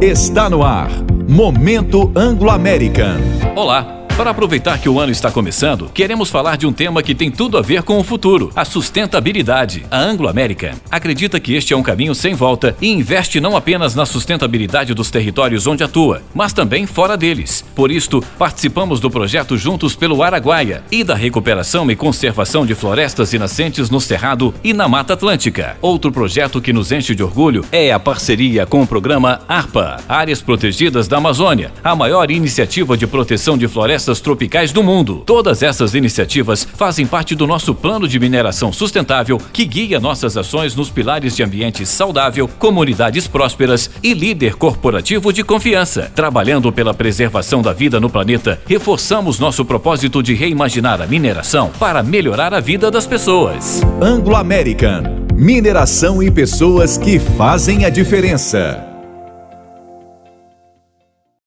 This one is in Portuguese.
Está no ar. Momento Anglo-American. Olá. Para aproveitar que o ano está começando, queremos falar de um tema que tem tudo a ver com o futuro: a sustentabilidade. A Anglo-American acredita que este é um caminho sem volta e investe não apenas na sustentabilidade dos territórios onde atua, mas também fora deles. Por isto, participamos do projeto Juntos pelo Araguaia e da recuperação e conservação de florestas e nascentes no Cerrado e na Mata Atlântica. Outro projeto que nos enche de orgulho é a parceria com o programa ARPA Áreas Protegidas da Amazônia, a maior iniciativa de proteção de florestas florestas tropicais do mundo. Todas essas iniciativas fazem parte do nosso plano de mineração sustentável que guia nossas ações nos pilares de ambiente saudável, comunidades prósperas e líder corporativo de confiança. Trabalhando pela preservação da vida no planeta, reforçamos nosso propósito de reimaginar a mineração para melhorar a vida das pessoas. Anglo American. Mineração e pessoas que fazem a diferença.